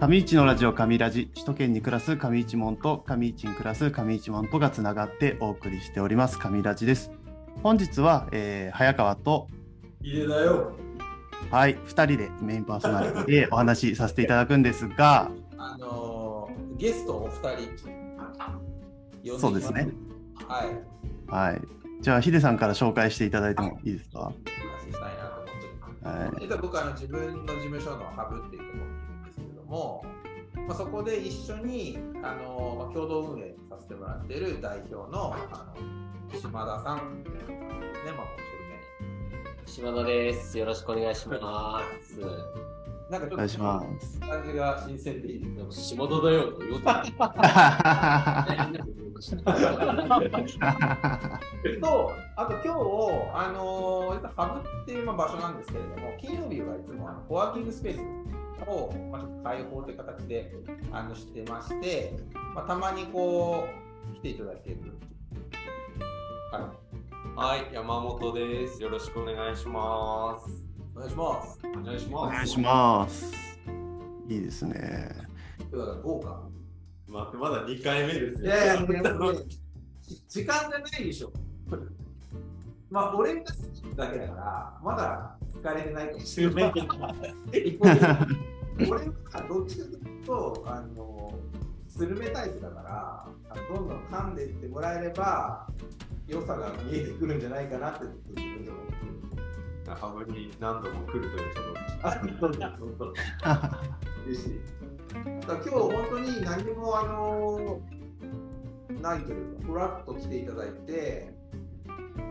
上市のラジオ上ラジ首都圏に暮らす上市門と上市に暮らす上市門とがつながってお送りしております。上ラジです。本日は、えー、早川と入れだよ。はい2人でメインパーソナリティでお話しさせていただくんですがあのー、ゲストお二人。そうですね。はい。はい。じゃあヒデさんから紹介していただいてもい。いですか、はい、実は僕あの自分の事務所のハブっていうところも、まあ、そこで一緒にあの、まあ、共同運営させてもらっている代表のあの島田さんですね、まあ、島田です。よろしくお願いします。なんかちょっと感じが新鮮でいいです。島田だよと言おうと。と、あと今日、あのー、ハブっていう場所なんですけれども、金曜日はいつもあのコワーキングスペースを、まあ、ちょっと開放という形であのしてまして、まあ、たまにこう来ていただける。はい、山本です。よろしくお願いします。お願いします。お願いします。お願いします。いいですね。豪華。待って、まだ2回目ですね。いやいや、時間がないでしょ。まあ、俺が好きだけだから、まだ疲れてないかもしれないけど、一方で、俺はどっちかというと、あの、スルメタイプだから、どんどん噛んでいってもらえれば、良さが見えてくるんじゃないかなって自分で思ってハブに何度も来るということあ、そうだ、本当。嬉しい。今日本当に何もあのないというか、ふらっと来ていただいて、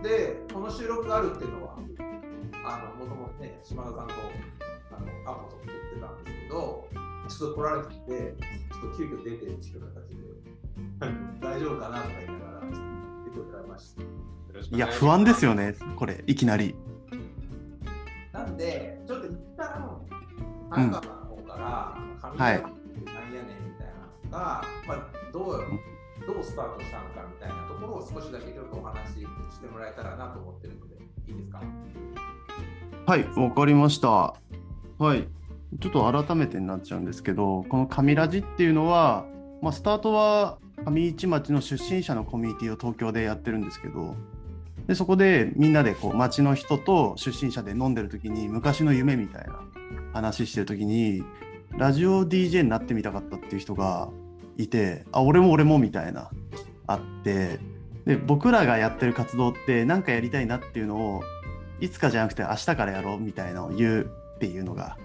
で、この収録があるっていうのは、あのもともとね、島田さんとあのアポと取ってたんですけど、ちょっと来られてきて、ちょっと急遽出てるっていう形で、大丈夫かなとか言いながら、出てくれました。いや、不安ですよね、これ、いきなり。なんで、ちょっと一旦、早川の方から、神谷って何やねんみたいなのが、まあ、どうどうスタートしたのかみたいなところを少しだけちょっとお話ししてもらえたらなと思ってるので、いいですか？はい、わかりました。はい。ちょっと改めてになっちゃうんですけど、この神ラジっていうのは、まあ、スタートは上市町の出身者のコミュニティを東京でやってるんですけど、でそこでみんなでこう町の人と出身者で飲んでる時に昔の夢みたいな話してる時にラジオ DJ になってみたかったっていう人がいてあ俺も俺もみたいなあってで僕らがやってる活動って何かやりたいなっていうのをいつかじゃなくて明日からやろうみたいなのを言うっていうのが、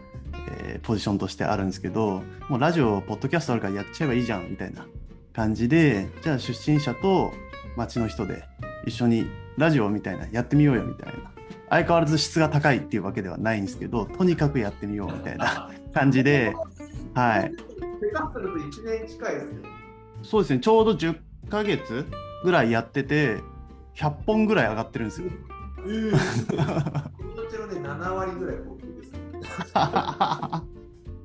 えー、ポジションとしてあるんですけどもうラジオポッドキャストあるからやっちゃえばいいじゃんみたいな感じでじゃあ出身者と町の人で一緒にラジオみたいなやってみようよみたいな相変わらず質が高いっていうわけではないんですけどとにかくやってみようみたいな 感じで はい。下手すると1年近いですよ。そうですね、ちょうど10ヶ月ぐらいやってて、100本ぐらい上がってるんですよ。えー、こちらで7割ぐら。い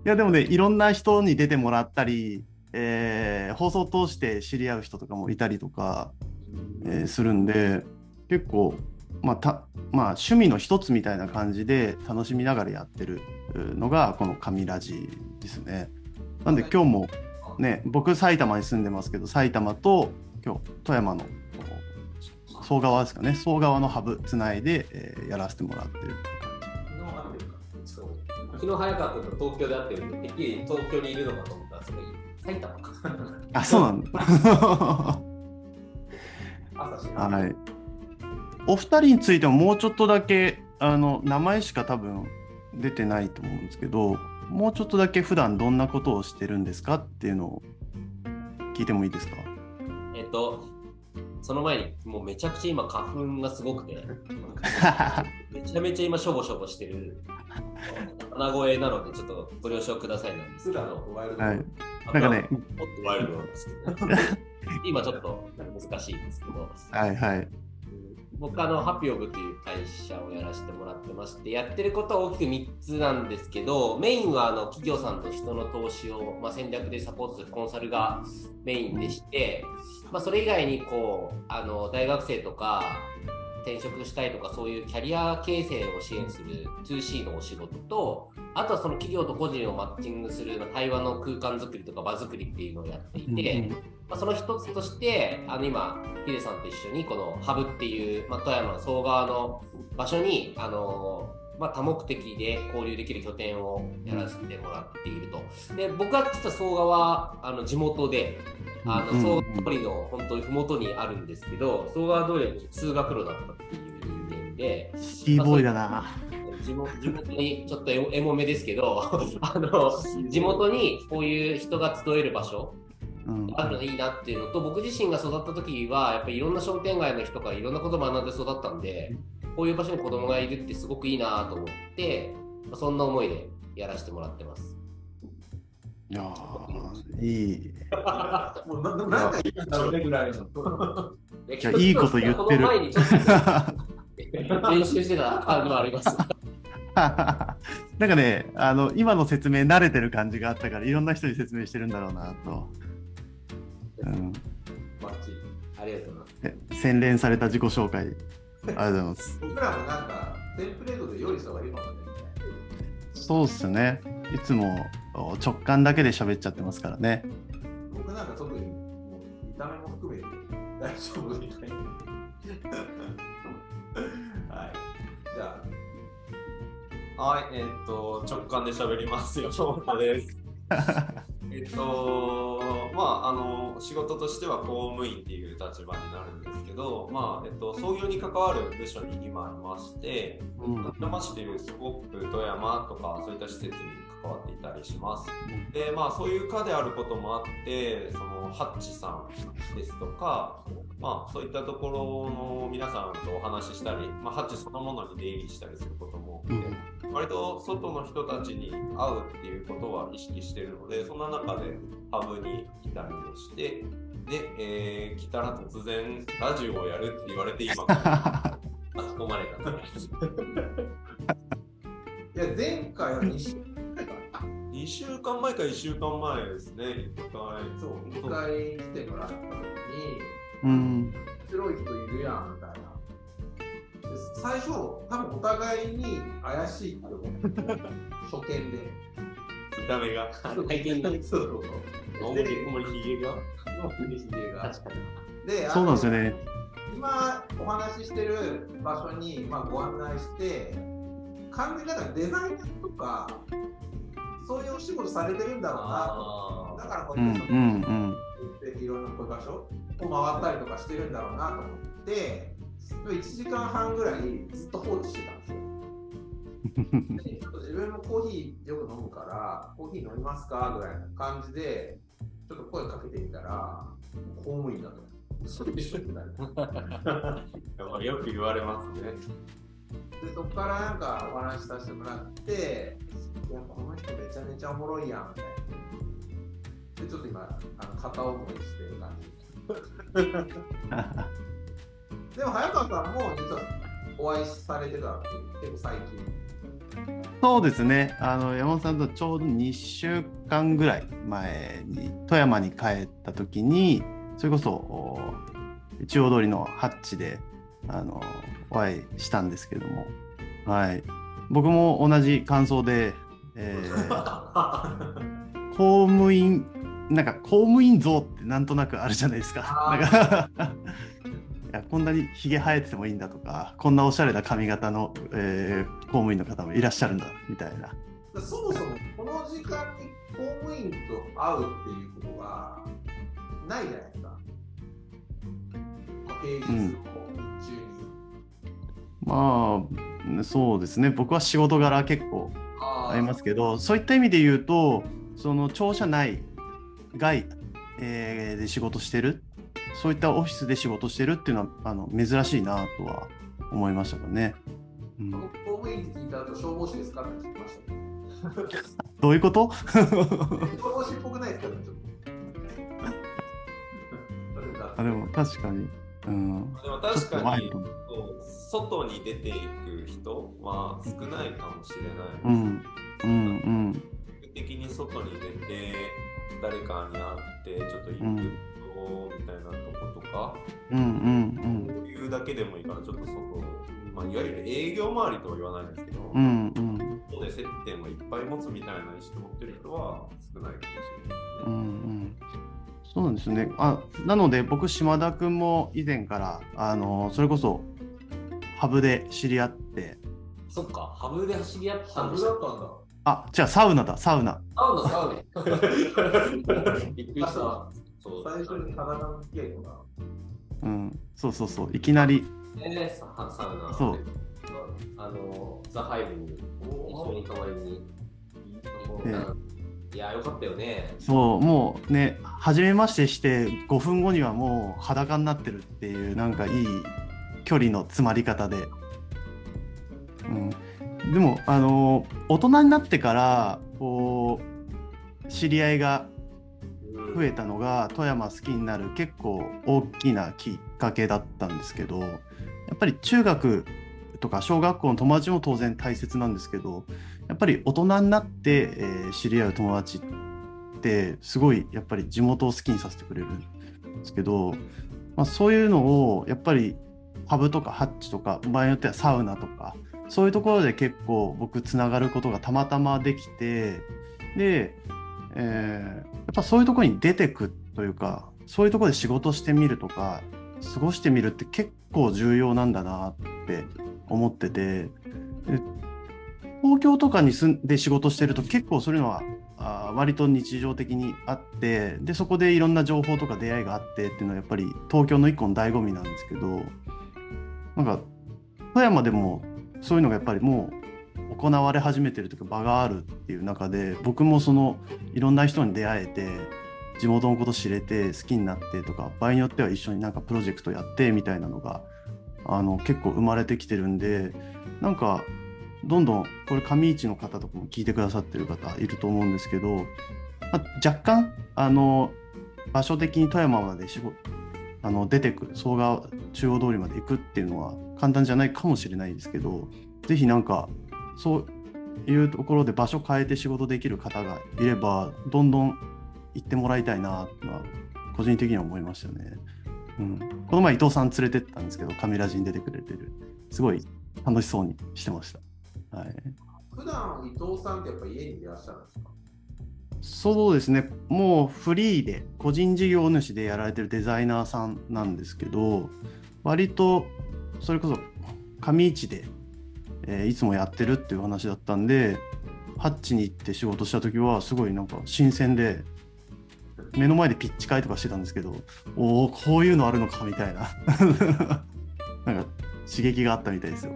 や、でもね、いろんな人に出てもらったり、えー、放送を通して知り合う人とかもいたりとか、えー、するんで、結構、まあたまあ、趣味の一つみたいな感じで楽しみながらやってるのがこの「神ラジ」ですね。なんで今日もね僕埼玉に住んでますけど埼玉と今日富山の総川ですかね総川のハブつないで、えー、やらせてもらってる昨日早かったと東京で会ってるんで、てっきり東京にいるのかと思ったら、それ埼玉か。あ、そうなんだ。はい。お二人についてももうちょっとだけあの名前しか多分出てないと思うんですけど、もうちょっとだけ普段どんなことをしてるんですかっていうのを聞いてもいいですか？えっと、その前にもうめちゃくちゃ今花粉がすごくて、めちゃめちゃ今しょぼしょぼしてる鼻声なのでちょっとご了承くださいなんですけど、はい、なんかね、もっとワイルドなんですけど、今ちょっと難しいんですけど、はいはい。僕あのハピオブという会社をやらせてもらってましてやってることは大きく3つなんですけどメインはあの企業さんと人の投資を、まあ、戦略でサポートするコンサルがメインでして、まあ、それ以外にこうあの大学生とか転職したいとかそういうキャリア形成を支援する 2C のお仕事とあとはその企業と個人をマッチングする対話の空間づくりとか場づくりっていうのをやっていて、うんまあ、その一つとしてあの今ヒデさんと一緒にこのハブっていう、まあ、富山の総川の場所にあのまあ、多目的で交流できる拠点をやらせてもらっていると。で僕は実は総川あの地元であのうん総川通りの本当に麓にあるんですけど総川通りは通学路だったっていう人間でいいボーイだな。地元地元にちょっとエモめですけど あの地元にこういう人が集える場所うんあるのがいいなっていうのと僕自身が育った時はやっぱりいろんな商店街の人からいろんなことを学んで育ったんでこういう場所に子供がいるってすごくいいなと思ってまあそんな思いでやらせてもらってます。いやーいい。もうななんか言うんだろうねぐらいの。いやいいこと言ってるこの前にちょっと練習してた感じもあります。なんかね、あの今の説明慣れてる感じがあったから、いろんな人に説明してるんだろうなと。うん、ありがとうございます。え洗練された自己紹介、ありがとうございます。僕らもなんかテンプレートで用意した方がいいかもね。そうっすね。いつもお直感だけで喋っちゃってますからね。僕なんか特に見た目も含めて大丈夫みたいな。はい。じゃあ、はい、えっ、と、直感で喋りますよ、翔太です。えっと、まあ、あの、仕事としては公務員っていう立場になるんですけど、まあ、えっと、創業に関わる部署に今いまして、うん富山市でいうスコップ富山とかそういった施設に関わっていたりします。でまあそういう課であることもあってそのハッチさんですとか、まあ、そういったところの皆さんとお話ししたり、まあ、ハッチそのものに出入りしたりすることも割と外の人たちに会うっていうことは意識してるのでそんな中でハブに来たりもしてで、えー来たら突然ラジオをやるって言われて今巻き込まれた。いや前回は2週間2週間前か1週間前ですね一回そう2回来てもらったのにうん、面白い人いるやんみたいな。で最初多分お互いに怪しいって思って初見で。見た目が体験がそうそうそう。ひげがひげが確かに。でそうなんですよね。今お話ししてる場所に、まあ、ご案内して完全になんかデザイナーとかそういうお仕事されてるんだろうなだからこうってうん、うん。いろんなこういう場所を回ったりとかしてるんだろうなと思って1時間半ぐらいずっと放置してたんですよ。でちょっと自分もコーヒーよく飲むからコーヒー飲みますかぐらいな感じでちょっと声かけてみたら公務員だと。それでしょってなる。よく言われますね。でそこからなんかお話しさせてもらって、いや、この人めちゃめちゃおもろいやんみたいな。で、ちょっと今、あの片思いしてる感じ。でも、早川さんも実はお会いされてたって結構最近。そうですね。あの山本さんとちょうど2週間ぐらい前に富山に帰った時に、それこそお中央通りのハッチであのお会いしたんですけども、はい。僕も同じ感想で、えー 公務員なんか公務員像ってなんとなくあるじゃないですか。やこんなにひげ生えててもいいんだとかこんなおしゃれな髪型の、えー公務員の方もいらっしゃるんだみたいな。そもそもこの時間に公務員と会うっていうことはないじゃないですか。平日の中に。まあそうですね僕は仕事柄結構あありますけどそういった意味で言うとその庁舎内外、えーで仕事してるそういったオフィスで仕事してるっていうのはあの珍しいなとは思いましたかね。うん、僕公務員って聞いた後消防士ですかって聞きましたけど。どういうこと？消防士っぽくないですかね、ちょっと。あでも確かに、うん、でも確かに外に出ていく人は少ないかもしれないです。うんうんうん的に外に出て誰かに会ってちょっとインプットみたいなとことか、うんうんそういうだけでもいいから、ちょっと外、まあ、いわゆる営業周りとは言わないんですけど、うんうんうん外で接点をいっぱい持つみたいな意思を持ってる人は少ないかもしれないですね。うんうんそうなんですね。あなので僕島田君も以前からあのそれこそハブで知り合ってそっか、ハブで走り合ったんだったんだ。あじゃあサウナだサウナサウナ、サウナ。びっくりした。そう最初に体の付き合いとか。うんそうそうそういきなりね、ササウナ。そう。あの、ザ・ハイブに一緒に泊まりに。えいや、よかったよね。そうもうね初めましてして5分後にはもう裸になってるっていうなんかいい距離の詰まり方で、うん、でもあの大人になってからこう知り合いが増えたのが富山好きになる結構大きなきっかけだったんですけどやっぱり中学とか小学校の友達も当然大切なんですけどやっぱり大人になって、えー知り合う友達ってすごいやっぱり地元を好きにさせてくれるんですけど、まあ、そういうのをやっぱりハブとかハッチとか場合によってはサウナとかそういうところで結構僕つながることがたまたまできてで、えーやっぱそういうとこに出てくというかそういうところで仕事してみるとか過ごしてみるって結構重要なんだなって思ってて東京とかに住んで仕事してると結構そういうのはあ割と日常的にあってでそこでいろんな情報とか出会いがあってっていうのはやっぱり東京の一個の醍醐味なんですけどなんか富山でもそういうのがやっぱりもう行われ始めてるというか場があるっていう中で僕もそのいろんな人に出会えて地元のこと知れて好きになってとか場合によっては一緒になんかプロジェクトやってみたいなのがあの結構生まれてきてるんでなんかどんどんこれ上市の方とかも聞いてくださってる方いると思うんですけど、まあ、若干あの場所的に富山まで仕事あの出てく総川中央通りまで行くっていうのは簡単じゃないかもしれないですけどぜひなんかそういうところで場所変えて仕事できる方がいればどんどん行ってもらいたいなとは個人的には思いましたね。うん、この前伊藤さん連れてったんですけどカメラジに出てくれてる。すごい楽しそうにしてました。はい、普段伊藤さんってやっぱ家にいらっしゃるんですか？そうですね。もうフリーで個人事業主でやられてるデザイナーさんなんですけど割とそれこそ上市で、えーいつもやってるっていう話だったんでハッチに行って仕事した時はすごいなんか新鮮で目の前でピッチ会とかしてたんですけどおおこういうのあるのかみたいな なんか刺激があったみたいですよ。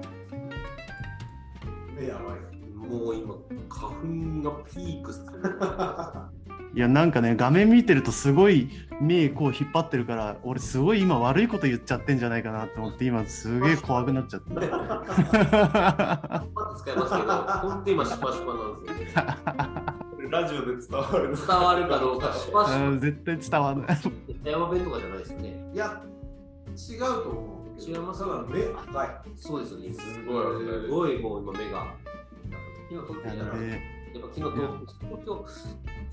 目やばい。もう今、花粉がピークする。いやなんかね画面見てるとすごい目こう引っ張ってるから俺すごい今悪いこと言っちゃってんじゃないかなと思って今すげえ怖くなっちゃって。使いますけど、本当今、シュパシュパなんですよ。ラジオで伝わるの伝わるかどうか、シュパシュうん絶対伝わんない。パ。山弁とかじゃないですよね。いや、違うと思う。違いますただ目赤い。そうですよね。すごいすごいもう今目が。昨日撮ってら、やっぱ昨日と、東京、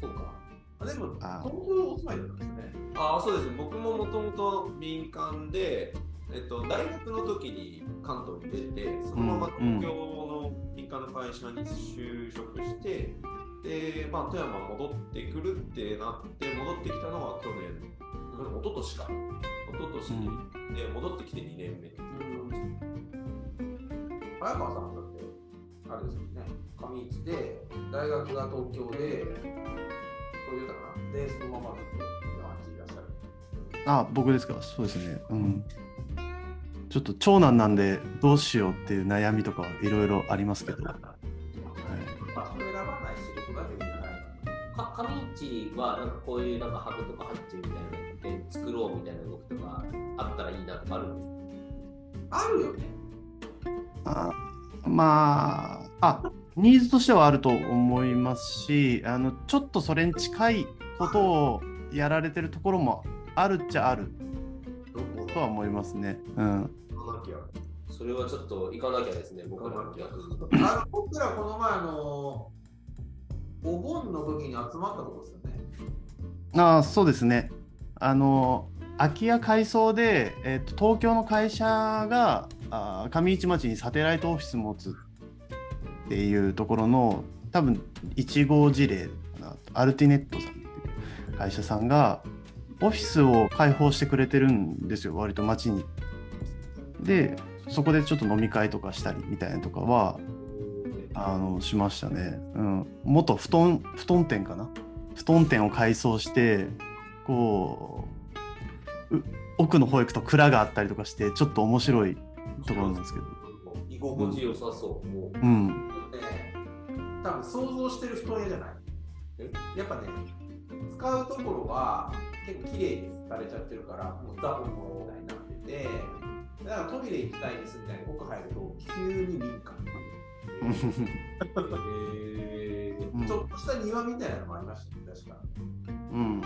そうか。あでも、あ東京お住まいだったんですね。ああそうです僕ももともと民間で、えっと、大学の時に関東に出てそのまま東京の民間の会社に就職して、で、まあ、富山戻ってくるってなって戻ってきたのは去年。一昨年か。一昨年に、で戻ってきて2年目。っていう感じ早川さんだって、あれですよね。上市で、大学が東京で、トヨタかな。で、そのままずっと山地いらっしゃる。あ僕ですか？そうですね。うん。ちょっと長男なんでどうしようっていう悩みとかはいろいろありますけど。はい場所選ばない仕事だけじゃないかか上市はなんかこういうなんかハブとかハッチみたいなので作ろうみたいな動きとかあったらいいなとかあるんですあるよね。あまああニーズとしてはあると思いますしあのちょっとそれに近いことをやられてるところもあるっちゃある。とは思いますね。うん、行かなきゃ。それはちょっと行かなきゃですね、僕ら。あの僕らこの前あのお盆の時に集まったとこですよね。あそうですね。あの空き家改装で、えっと東京の会社があ上市町にサテライトオフィス持つっていうところの多分1号事例かなアルティネットさんっていう。会社さんがオフィスを開放してくれてるんですよ割と町に。でそこでちょっと飲み会とかしたりみたいなとかはあのしましたね。うん、元布団布団店かな布団店を改装してこうう奥の方行くと蔵があったりとかしてちょっと面白いところなんですけど。居心地良さそう。もううん、ね多分想像してる布団屋じゃない。やっぱね使うところは結構綺麗にされちゃってるからもうザボンみたいになっててだからトイレ行きたいですみたいに奥入ると急に民家へーうん。ちょっとした庭みたいなのもありましたね確か。うん、面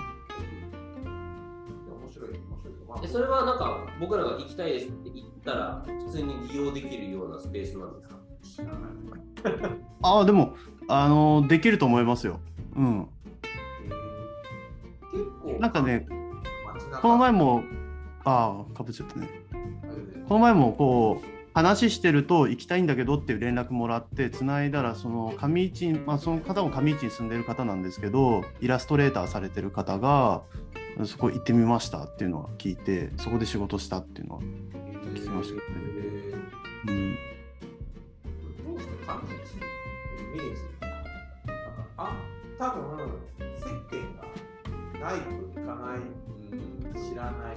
白い面白い。まあえそれはなんか僕らが行きたいですって言ったら普通に利用できるようなスペースなんですか？知らない ああでもあのできると思いますよ。うん、結構なんかねこの前もああかぶっちゃったね。この前もこう話してると行きたいんだけどっていう連絡もらってつないだらその上市に、まあ、その方も上市に住んでる方なんですけどイラストレーターされてる方がそこ行ってみましたっていうのは聞いてそこで仕事したっていうのは聞きましたけどね。うんどうしてイメージなんかあ多分世間がないと行かな。い、うん、知らない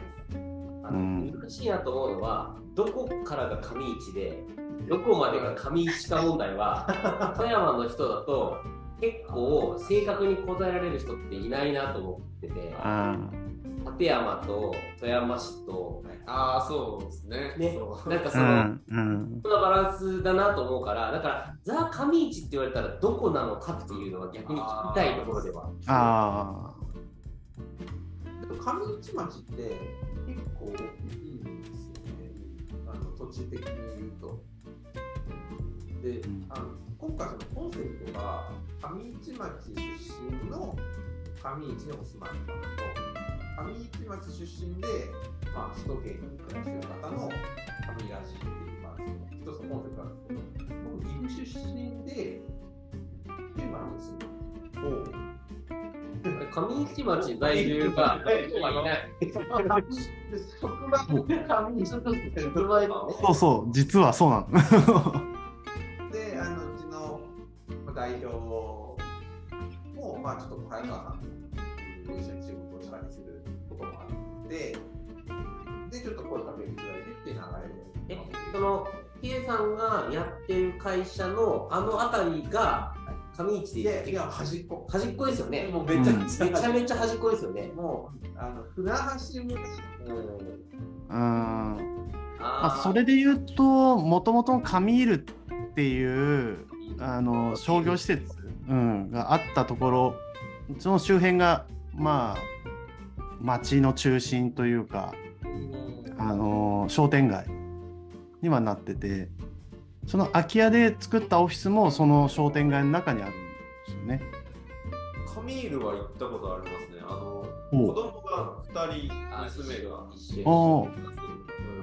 あのうん難しいなと思うのはどこからが上市でどこまでが上市か問題は 富山の人だと結構正確に答えられる人っていないなと思っててあ立山と富山市とああ、そうですね。ね。そう。なんかそーの、うんうん。そんなバランスだなと思うからだからザ・上市って言われたらどこなのかっていうのは逆に聞きたいところでは。あ上市町って結構大きいんですよね。あの土地的に言うと。で、うん。あの今回そのコンセプトが上市町出身の上市にお住まいの方と上市町出身で、まあ、首都圏に暮らしている方の上ラジっていう、まあ、その一つのコンセプトなんですけど僕岐阜出身で9番に住んでます。上市町在住が職場が上市職場あそうそう実はそうなの。で、あのうちのまあ代表も、まあ、ちょっと早川さんと一緒に仕事をしたりすることもあって、で、ちょっと声かけていただいてっていう流れで。えそのヒデさんがやってる会社のあの辺りが上市でいや、端っこ。端っこですよね。もうめちゃくちゃ、めちゃめちゃ端っこですよね。もう、あの船橋村、うん。うんまあ、それで言うともともと上入るっていうあの商業施設、うん、があったところその周辺がまあ町の中心というかあの商店街にはなっててその空き家で作ったオフィスもその商店街の中にあるんですよね。カミールは行ったことありますね。あのお子供が2人、娘が。一緒に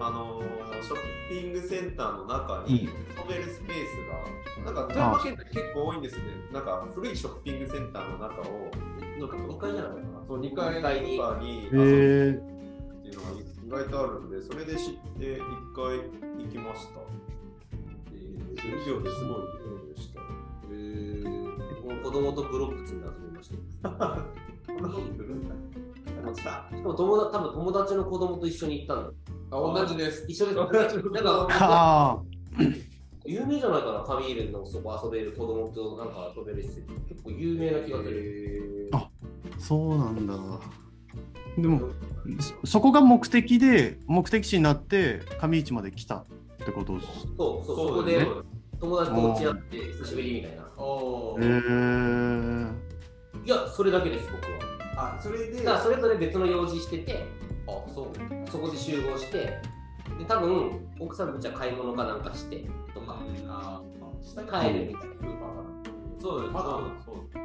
あのショッピングセンターの中に遊べるスペースが、なんか富山県って結構多いんですね。なんか古いショッピングセンターの中を、なんか2階じゃないかな。そう2階とかにへ遊ぶえっていうのが意外とあるんで、それで知って1回行きました。えー、授業ですごい良でした。えー、子供とブロックツに遊びました。こんなこと来るんだ。しかも友達多分友達の子供と一緒に行ったの。あ、同じです。一緒です。なんかあ 有名じゃないかな、カミールのそこ遊べる子供となんか遊べる施設。結構有名な気がする。あそうなんだでもそそこが目的で目的地になって上市まで来たってことですそうそう、そこで友達と落ち合って久しぶりみたいな。おへーえいや、それだけです、僕は。あ、それで、だからそれぞれ別の用事してて、あ、そう。そこで集合して、で多分奥さんたちは買い物かなんかしてとか、あー、帰るみたいな。スーパーかな。そうです。まだそうです。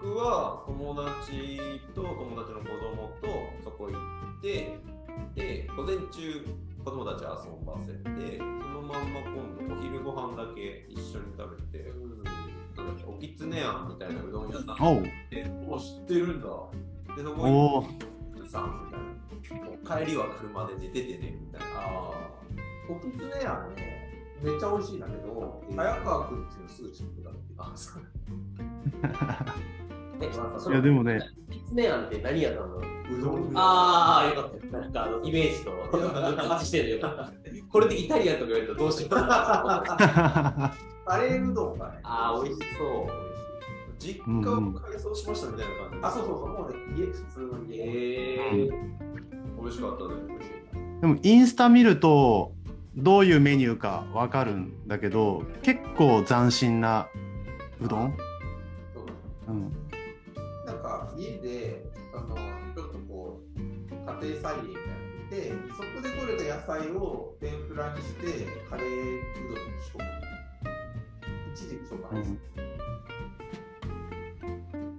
僕僕は友達と友達の子供とそこ行って、で、午前中子供たち遊ばせて、そのまんま今度お昼ご飯だけ一緒に食べて、なんだっけ、おきつねあんみたいなうどん屋さんで、もう知ってるんだ。で、そこお行ってさんみたいな。帰りは車で寝ててねみたいな。ああ。おきつねやね、めっちゃ美味しいんだけど、早川君っていうのすぐ知ってたって。あ、そう。え、まあいやでもね、キツネアンって何やったの？うどんああ、よかった。なんかあのイメージと 合致してるよ。これでイタリアンとか言われるとどうしよう。カレーうどんがね。ああ、美味しそう。実家を改装しましたみたいな感じで。あ、そうそうそう、もうね、家、普通の家。え美味しかったね。でもインスタ見るとどういうメニューかわかるんだけど結構斬新なうどん、そううん、なんか家で、あの、ちょっとこう、家庭菜園みたいなので、そこで採れた野菜を天ぷらにして、カレーうどんに仕込む。一時期そうかな。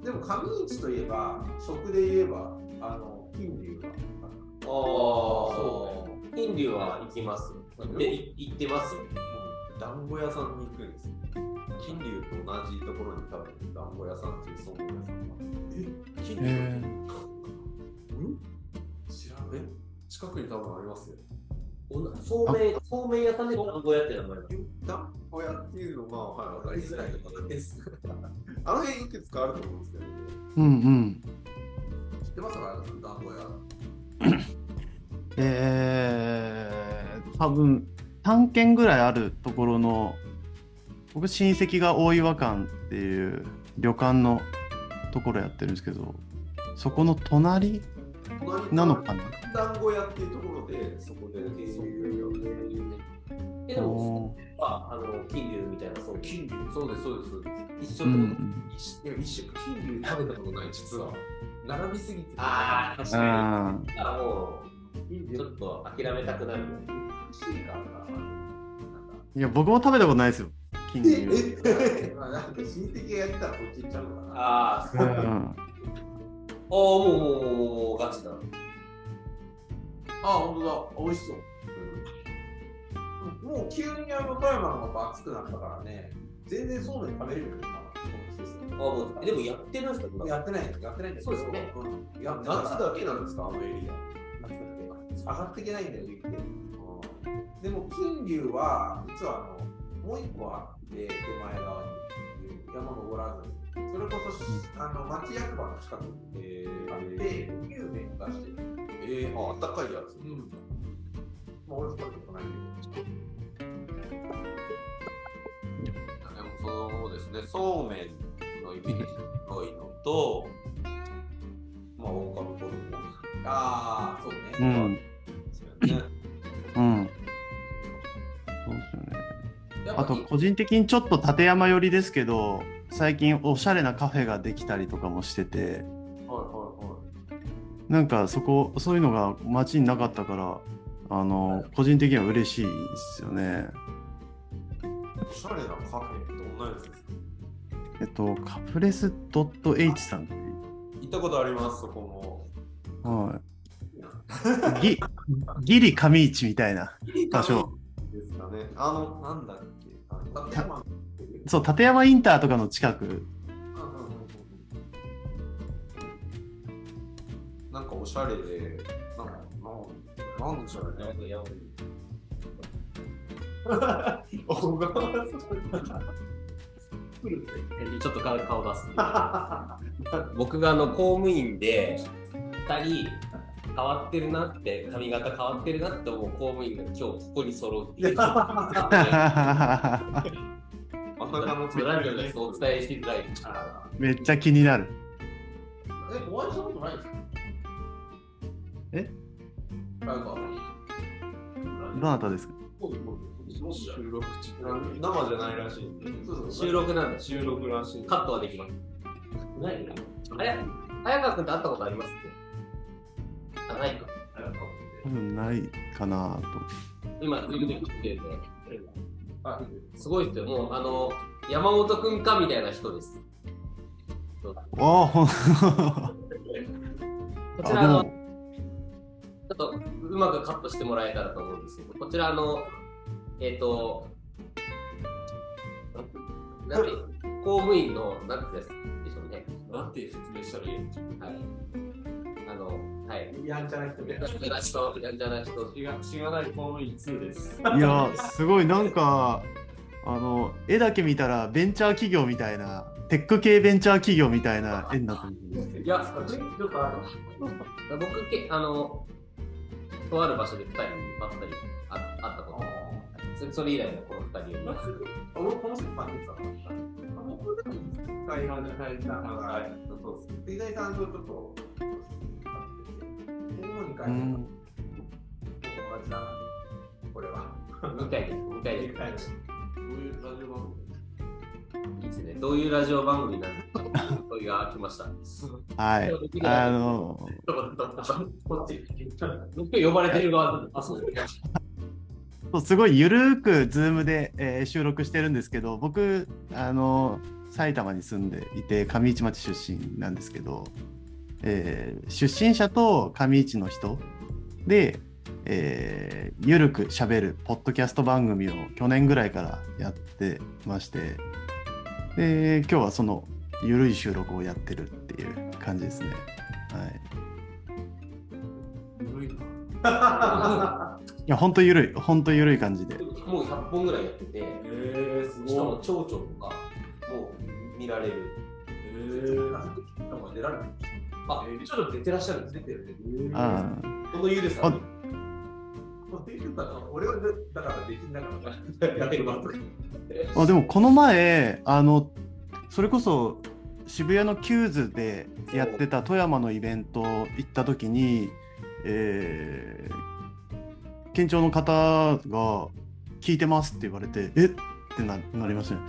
でも、上市といえば、食で言えば、あの、金龍が。ー、あそあ、金龍は行きます。で、い行ってます？団子屋さんに行くんですよ。金龍と同じところに多分団子屋さんっていうそうめん屋さんが。え金龍？へ知らない。近くに多分ありますよ。おなそうめん、そうめん屋さんで団子屋って名前なの？団子屋っていうのが、はい、わかりづらいところで。す。あの辺いくつかあると思うんですけど、うんうん。知ってますか？団子屋。えー、多分3軒ぐらいあるところの僕親戚が大岩館っていう旅館のところやってるんですけどそこの隣なのかな？団子屋っていうところで、そこでそうめん屋をえ、でも、ああの、金龍みたいな、そう、金龍。そうです、そうです。一緒と、うんうん一いや一食金龍食べたことない、実は。並びすぎて。あー、確かあに。あもう、ちょっと諦めたくなるよね。シーカーかな。ーいや僕も食べたことないですよ金龍えまあなんか親戚がやったらこっち行っちゃうのかな。ああ、そうう。んおお、もう、もう、もう、もう、ガチだ。あ、本当だ。美味しそう。もう急にあの富山の方が暑くなったからね、全然そうめん食べれるよ今この季節あもうでもやってるんですか、やってないやってないんですそうですよね。うんや夏だけなんですか、あのエリア。夏だけ上がっていけないんだよ、雪で。でも金龍は実はあのもう一個あって手前側に山登らずにそれこそあの町役場の近くにえあって牛麺出してる。えー、あ、あったかいやつ。うん。まあ俺食べたことないけど。でもそうですね、そうめんのイメージがいのと、まあ、狼ホルモンああ、そううね。んですよね。うんそうですよねやっぱあと個人的にちょっと立山寄りですけど最近おしゃれなカフェができたりとかもしててはいはいはい。なんかそこそういうのが街になかったからあの個人的には嬉しいですよね。おしゃれなカフェってどんなやつですか？えっとカプレス .h さんって行ったことあります、そこはい。ぎギリ上市みたいなも。場所。ですかね。あの、なんだっけ？そう立山インターとかの近く。なんかおしゃれで、なんか、なんなんでしょうね。ちょっと顔顔出す。僕があの公務員で2人変わってるなって髪型変わってるなって思う公務員が今日ここに揃うっていう。ラジオでそうお伝えしづらい。めっちゃ気になるえ、お会いしたことないですかえ？ライバーどなたですか？収録中生じゃないらしいんで。そうそう収録なんだ。収録らしい。カットはできます。ないあや早川君と会ったことありますってあ、ないか。多分ないかなと今、ズームで来てて、あすごいって、もう、あの、山本君かみたいな人です。そうああ、ほん こちらあの、ちょっとうまくカットしてもらえたらと思うんですけど、こちらあの、えっ、と、なんて公務員の、なんてですでしょうね。なんて説明したらいいの？はい。あの、はい。やんちゃな人みたいなやんちゃな人、やんちゃな人。しがしがない公務員2です。いや、すごい、なんか、あの、絵だけ見たらベンチャー企業みたいな、テック系ベンチャー企業みたいな絵になってる。いや、ちょっとあの、僕け、あの、とある場所で2人にばったりああったことがそれそれ以来のこの2人を。俺この人パンでさ、僕でも一回はいはいはいそうです水谷さんとちょっと、ここに帰って、うん、お友達だな、これは。2回です、2回で二回ですどういうラジオ番組いいですね。どういうラジオ番組なん。ですか問いが来ました。はい。あのー、こっち。僕呼ばれてる側なん。であ、そうですすごいゆるーく、ズームで、えー収録してるん。ですけど、僕、あの、埼玉に住ん。でいて、上市町出身なん。ですけど、えー出身者と上市の人で、えーゆるくしゃべるポッドキャスト番組を去年ぐらいからやってまして、で、今日はそのゆるい収録をやってるっていう感じですね。はい。古いな。いや、ほんとゆるい、ほんとゆるい感じで。もう100本ぐらいやってて、えー、すしかも。蝶々とかもう見られる。えー、なんか出られない。あ、ちょっと出てらっしゃるんですね。出てる、出てる。あこのゆるさに。出てるかな俺はだからできんだかってるわとか。あでもこの前あのそれこそ渋谷の QWS でやってた富山のイベント行った時に、えー、県庁の方が「聞いてます」って言われて「え？っ?」ってななりましたね。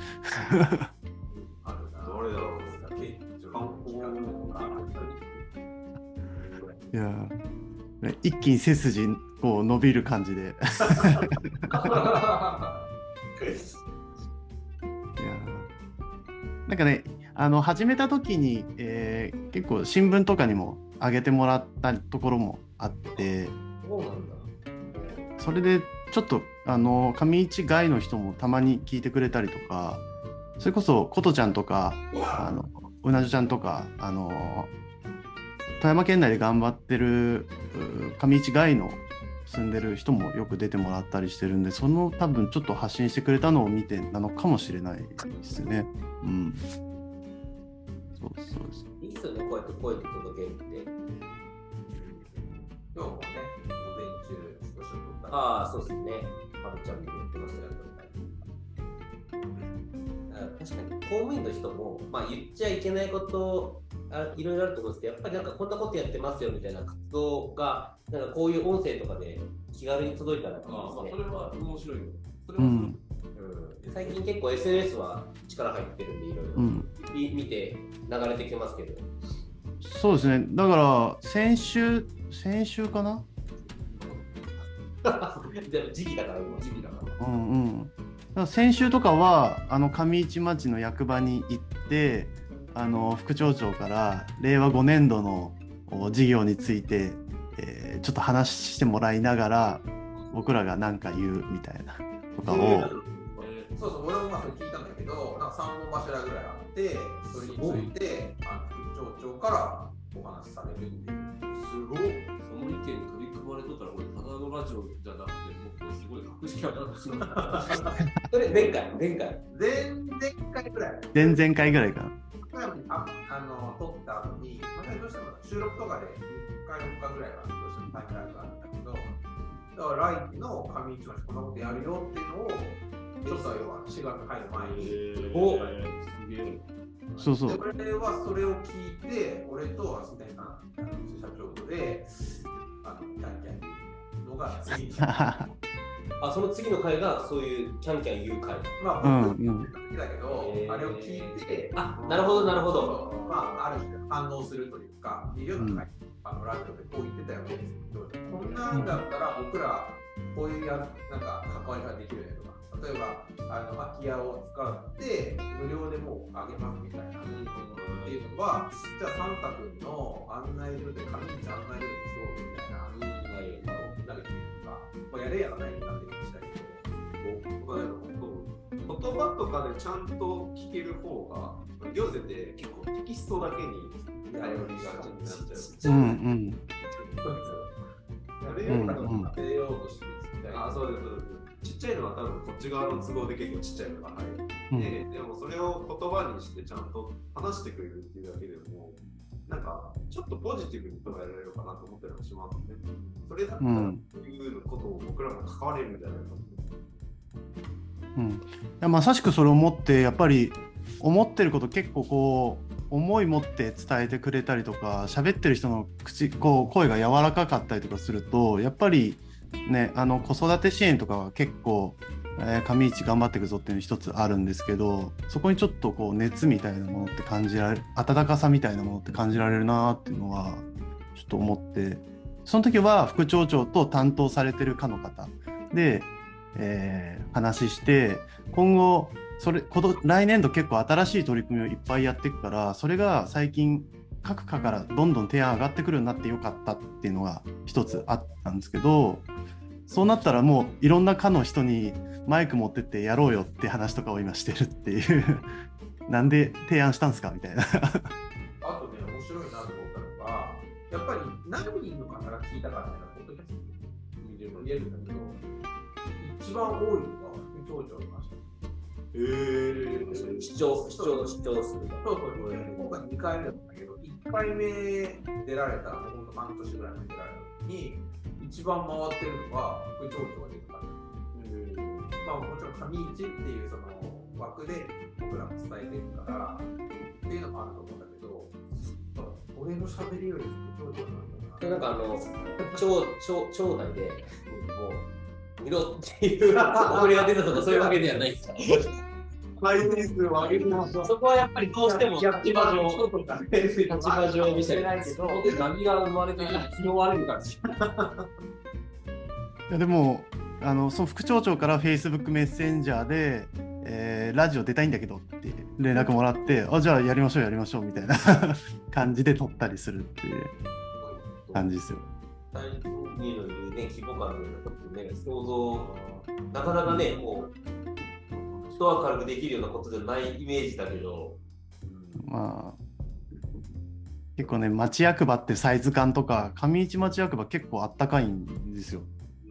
いやーね一気に背筋こう伸びる感じで いやーなんかねあの始めた時に、えー結構新聞とかにも上げてもらったところもあって。そうなんだ。それでちょっとあの上市外の人もたまに聞いてくれたりとかそれこそ琴ちゃんとかあのうなじちゃんとかあの富山県内で頑張ってるう上市外の住んでる人もよく出てもらったりしてるんでその多分ちょっと発信してくれたのを見てなのかもしれないですね。うん。そうそうです。いいっすよね、こうやって声で届けるって。今日もね、午前中少し撮った。ああ、そうですね。ハブちゃんに言ってましたよだから確かに公務員の人も、まあ、言っちゃいけないことあいろいろあると思うんですけど、やっぱりなんかこんなことやってますよみたいな活動が、なんかこういう音声とかで気軽に届いたらいいですね。それは面白いよ。それはうん。うん最近結構 SNS は力入ってるんで、いろいろうん。み見て流れてきますけど。そうですね。だから先週先週かな？でも時期だから、今時期だから。うんうん、だから先週とかはあの上市町の役場に行ってあの副町長から令和5年度のお事業について、えーちょっと話してもらいながら僕らが何か言うみたいなとかを、そうそう、俺もまあ聞いたんだけど、なんか3本柱ぐらいあって、それについて、あの副町長からお話しされるっていう。すごい。その意見に取り組まれとったら、俺、ただのラジオじゃなくて、もっとすごい格式ある。それ、前回、前回。前々回ぐらい。前々回ぐらいかな。収録とかで1回、6回ぐらいはどうしてもタイムラグがあるんだけど、だから来期の上市町こんなことやるよっていうのを、ちょっと要は4月入る前に。おすげえ。そうそうで俺はそれを聞いて、俺とアステンさん、社長とで、あの、キャンキャン言うのが次に。あ、その次の回がそういうキャンキャン言う回。まあ、うん僕うんだけど、へー。あれを聞いて、あ、なるほど、なるほど。まあ、ある種反応するというか、いうような回、あのラジオでこう言ってたよね。ですけど、こんなんだったら僕ら、こういうやなんか関わりができるねとか、例えばあの空き家を使って無料でもうあげますみたいな、っていうのはじゃあサンタ君の案内所で紙に案内所でそうみたいな、うん、投げてみまあ、やれやらないになってきたり言葉とかでちゃんと聞ける方が行政って結構テキストだけに頼りがちになっちゃう。うんうんやれようか食べようとしてるみたいな。あ、そうです、そうです。ちっちゃいのは多分こっち側の都合で結構ちっちゃいのが入る、うん、ででもそれを言葉にしてちゃんと話してくれるっていうだけでもなんかちょっとポジティブに捉えられるかなと思ったりもしますね。それだったらそういうことを僕らも関われるんじゃないかうん、いやまさしくそれを思ってやっぱり思ってること結構こう思い持って伝えてくれたりとか喋ってる人の口こう声が柔らかかったりとかするとやっぱりね、あの子育て支援とかは結構、えー、上市頑張っていくぞっていうの一つあるんですけどそこにちょっとこう熱みたいなものって感じられる温かさみたいなものって感じられるなっていうのはちょっと思ってその時は副町長と担当されてるかの方。で、えー、話して今後それ来年度結構新しい取り組みをいっぱいやっていくからそれが最近各課からどんどん提案上がってくるようになってよかったっていうのが一つあったんですけどそうなったらもういろんな課の人にマイク持ってってやろうよって話とかを今してるっていうなんで提案したんですかみたいな。あとね面白いなと思ったのがやっぱり何人の方が聞いたかっていうのはポッドキャストでも言えるんだけど一番多いのが副町長の話。へえー、視聴視聴視聴するそうそうそう今回2回目だったけど1回目出られたほんと半年ぐらい前に出られた時に一番回ってるのは副町長が出てたまあもちろん上市っていうその枠で僕らも伝えてるからっていうのもあると思うんだけど俺のしゃべりより副町長なんだな。なんかあの町町町内でもう見ろっていう 俺が出たとかそういうわけではないですか回転数を上げてましょう。そこはやっぱりどうしても立場上、立場上見せないけど、で波が生まれて拾われるから いやでもあのその副町長からフェイスブックメッセンジャーで、えー、ラジオ出たいんだけどって連絡もらってあじゃあやりましょうやりましょうみたいな 感じで撮ったりするっていう感じですよ。ね規模感のね想像なかなかねもう人は軽くできるようなことじゃないイメージだけど。まあ結構ね町役場ってサイズ感とか上市町役場結構あったかいんですよ。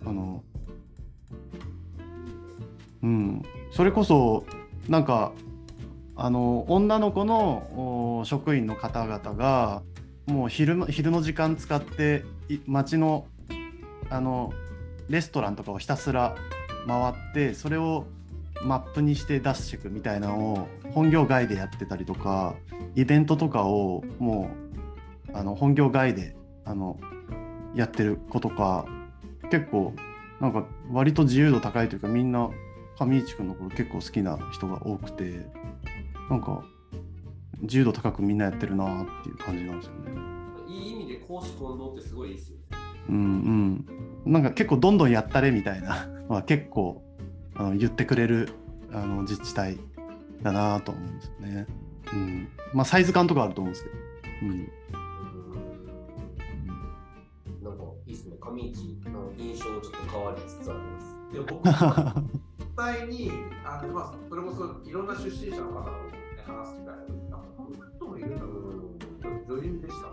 あのうんそれこそなんかあの女の子の職員の方々がもう昼昼の時間使って町のあのレストランとかをひたすら回ってそれをマップにして出していくみたいなのを本業外でやってたりとかイベントとかをもうあの本業外であのやってる子とか結構なんか割と自由度高いというかみんな上市君のこと結構好きな人が多くてなんか自由度高くみんなやってるなっていう感じなんですよね。いい意味で公私混同ってすごいですよ。うんうん。なんか結構どんどんやったれみたいなまあ結構あの言ってくれるあの自治体だなと思うんですよね。うん、まあサイズ感とかあると思うんですけど。うん。なんかいいですね。上市の印象ちょっと変わりつつあります。で僕実際にあのまあそれこそいろんな出身者の方と、ね、話す機会がこんな人もいるんだろう。女優でした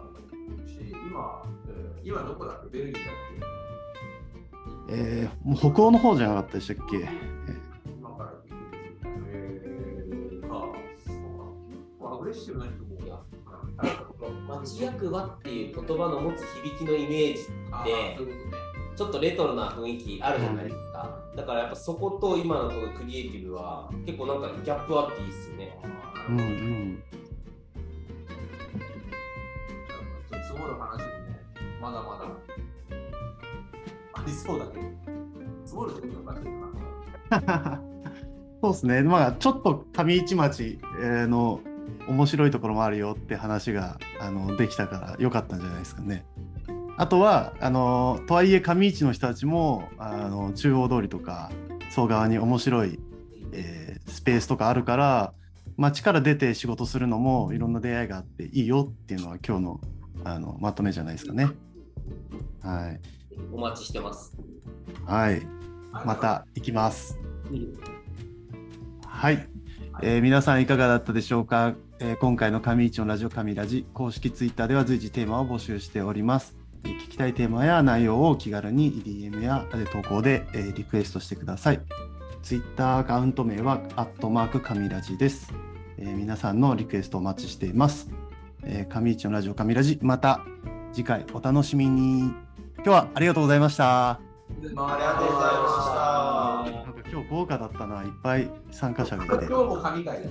し、今、えー、今どこだっけ？ベルギーだっけ？えー、もう北欧の方じゃなかったでしたっけ、えー、町役場っていう言葉の持つ響きのイメージってちょっとレトロな雰囲気あるじゃないですか、だからやっぱそこと今のこのクリエイティブは結構なんかギャップあっていいっすよね。うんうん。積もる話もねまだまだりそうだけど、積もるってことがかそうですね、まあ、ちょっと上市町の面白いところもあるよって話があのできたからよかったんじゃないですかね。あとはあのとはいえ上市の人たちもあの中央通りとか総側に面白い、えースペースとかあるから街から出て仕事するのもいろんな出会いがあっていいよっていうのは今日のあのまとめじゃないですかね。はい、お待ちしてます。はい、また行きます。うんはい、えー皆さんいかがだったでしょうか、えー今回の上市のラジオ上ラジ公式ツイッターでは随時テーマを募集しております。えー聞きたいテーマや内容を気軽に DM やえー投稿で、えーリクエストしてください。ツイッターアカウント名はアットマーク上ラジです、えー皆さんのリクエストお待ちしています。えー上市のラジオ上ラジまた次回お楽しみに。今日はありがとうございました。ありありがとうございました。なんか今日豪華だったな、いっぱい参加者がいて。今日も神回だよ。